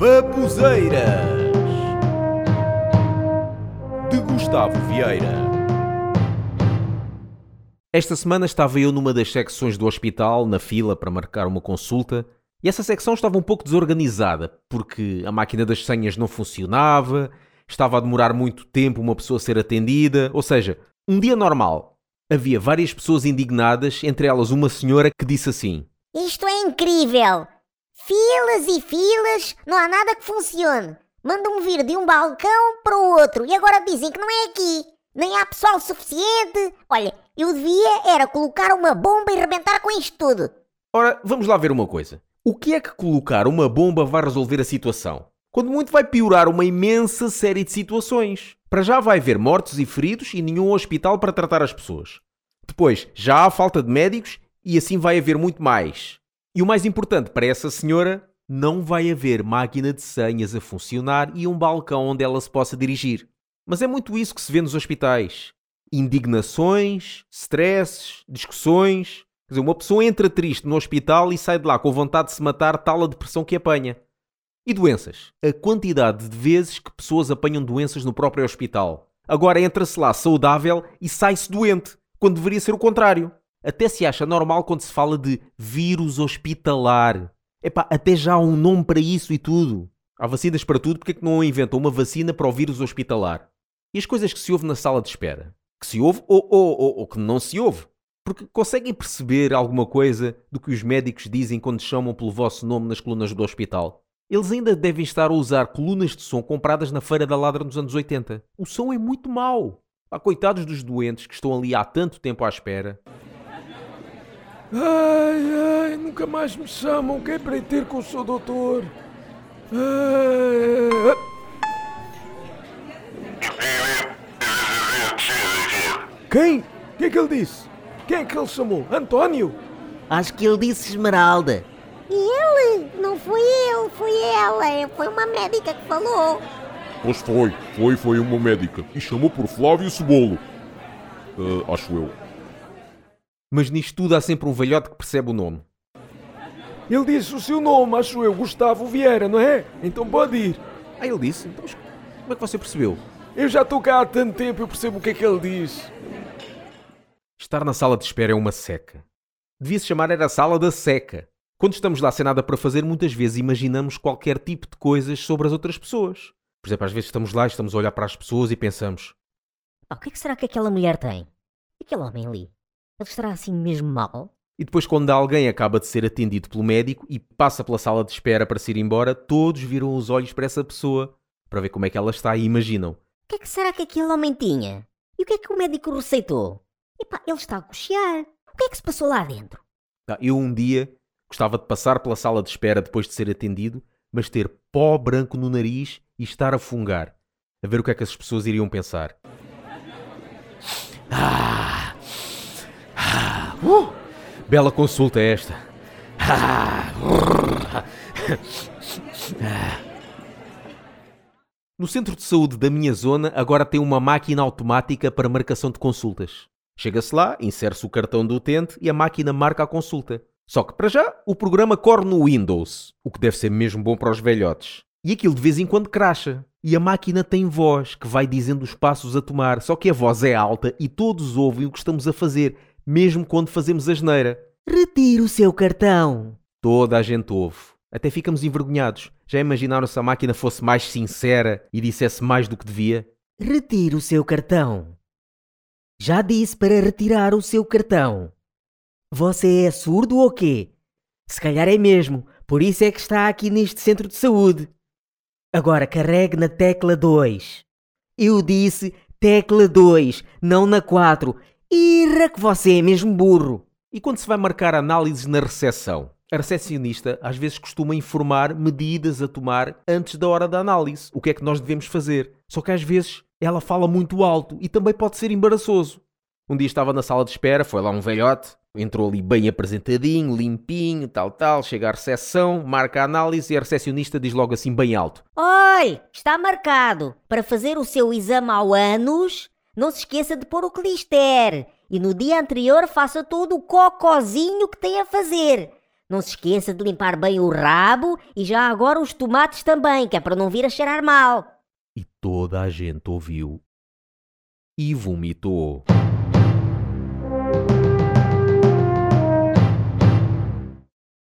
Babuzeiras de Gustavo Vieira. Esta semana estava eu numa das secções do hospital, na fila para marcar uma consulta, e essa secção estava um pouco desorganizada, porque a máquina das senhas não funcionava, estava a demorar muito tempo uma pessoa a ser atendida, ou seja, um dia normal. Havia várias pessoas indignadas, entre elas uma senhora que disse assim: Isto é incrível! Filas e filas, não há nada que funcione. Mandam-me vir de um balcão para o outro e agora dizem que não é aqui. Nem há pessoal suficiente. Olha, eu devia era colocar uma bomba e rebentar com isto tudo. Ora, vamos lá ver uma coisa. O que é que colocar uma bomba vai resolver a situação? Quando muito vai piorar uma imensa série de situações. Para já vai haver mortos e feridos e nenhum hospital para tratar as pessoas. Depois, já há falta de médicos e assim vai haver muito mais. E o mais importante para essa senhora, não vai haver máquina de senhas a funcionar e um balcão onde ela se possa dirigir. Mas é muito isso que se vê nos hospitais. Indignações, stresses, discussões. Quer dizer, uma pessoa entra triste no hospital e sai de lá com vontade de se matar, tal a depressão que apanha. E doenças? A quantidade de vezes que pessoas apanham doenças no próprio hospital. Agora entra-se lá saudável e sai-se doente, quando deveria ser o contrário. Até se acha normal quando se fala de vírus hospitalar. Epá, até já há um nome para isso e tudo. Há vacinas para tudo, porque é que não inventam uma vacina para o vírus hospitalar? E as coisas que se ouve na sala de espera? Que se ouve ou, ou, ou, ou que não se ouve? Porque conseguem perceber alguma coisa do que os médicos dizem quando chamam pelo vosso nome nas colunas do hospital? Eles ainda devem estar a usar colunas de som compradas na Feira da Ladra nos anos 80. O som é muito mau. Há coitados dos doentes que estão ali há tanto tempo à espera. Ai, ai, nunca mais me chamam. Que é para ir ter com o seu doutor? Ai, Quem? O que é que ele disse? Quem é que ele chamou? António? Acho que ele disse Esmeralda. E ele? Não foi ele, foi ela. Foi uma médica que falou. Pois foi, foi, foi uma médica. E chamou por Flávio Cebolo. Ah, acho eu. Mas nisto tudo há sempre um velhote que percebe o nome. Ele disse o seu nome, acho eu, Gustavo Vieira, não é? Então pode ir. Ah, ele disse? Então, como é que você percebeu? Eu já estou cá há tanto tempo, eu percebo o que é que ele diz. Estar na sala de espera é uma seca. Devia-se chamar era a sala da seca. Quando estamos lá sem nada para fazer, muitas vezes imaginamos qualquer tipo de coisas sobre as outras pessoas. Por exemplo, às vezes estamos lá e estamos a olhar para as pessoas e pensamos: Ah, o que é que será que aquela mulher tem? E aquele homem ali? Ele estará assim mesmo mal? E depois, quando alguém acaba de ser atendido pelo médico e passa pela sala de espera para se ir embora, todos viram os olhos para essa pessoa para ver como é que ela está e imaginam. O que é que será que aquele homem tinha? E o que é que o médico receitou? Epá, ele está a cochear. O que é que se passou lá dentro? Tá, Eu um dia gostava de passar pela sala de espera depois de ser atendido, mas ter pó branco no nariz e estar a fungar. A ver o que é que as pessoas iriam pensar. Ah, ah, uh, bela consulta esta. Ah, ah. No centro de saúde da minha zona agora tem uma máquina automática para marcação de consultas. Chega-se lá, insere-se o cartão do utente e a máquina marca a consulta. Só que para já o programa corre no Windows, o que deve ser mesmo bom para os velhotes. E aquilo de vez em quando cracha. E a máquina tem voz que vai dizendo os passos a tomar, só que a voz é alta e todos ouvem o que estamos a fazer, mesmo quando fazemos a geneira. Retire o seu cartão. Toda a gente ouve. Até ficamos envergonhados. Já imaginaram se a máquina fosse mais sincera e dissesse mais do que devia? Retire o seu cartão. Já disse para retirar o seu cartão. Você é surdo ou quê? Se calhar é mesmo, por isso é que está aqui neste centro de saúde. Agora carregue na tecla 2. Eu disse tecla 2, não na 4. Irra que você é mesmo burro. E quando se vai marcar análises na recepção? A recepcionista às vezes costuma informar medidas a tomar antes da hora da análise, o que é que nós devemos fazer. Só que às vezes ela fala muito alto e também pode ser embaraçoso. Um dia estava na sala de espera, foi lá um velhote, entrou ali bem apresentadinho, limpinho, tal, tal, chega à recepção, marca a análise e a recepcionista diz logo assim bem alto. Olhe, está marcado para fazer o seu exame ao ânus. Não se esqueça de pôr o clister. E no dia anterior faça todo o cocozinho que tem a fazer. Não se esqueça de limpar bem o rabo e já agora os tomates também, que é para não vir a cheirar mal. E toda a gente ouviu e vomitou.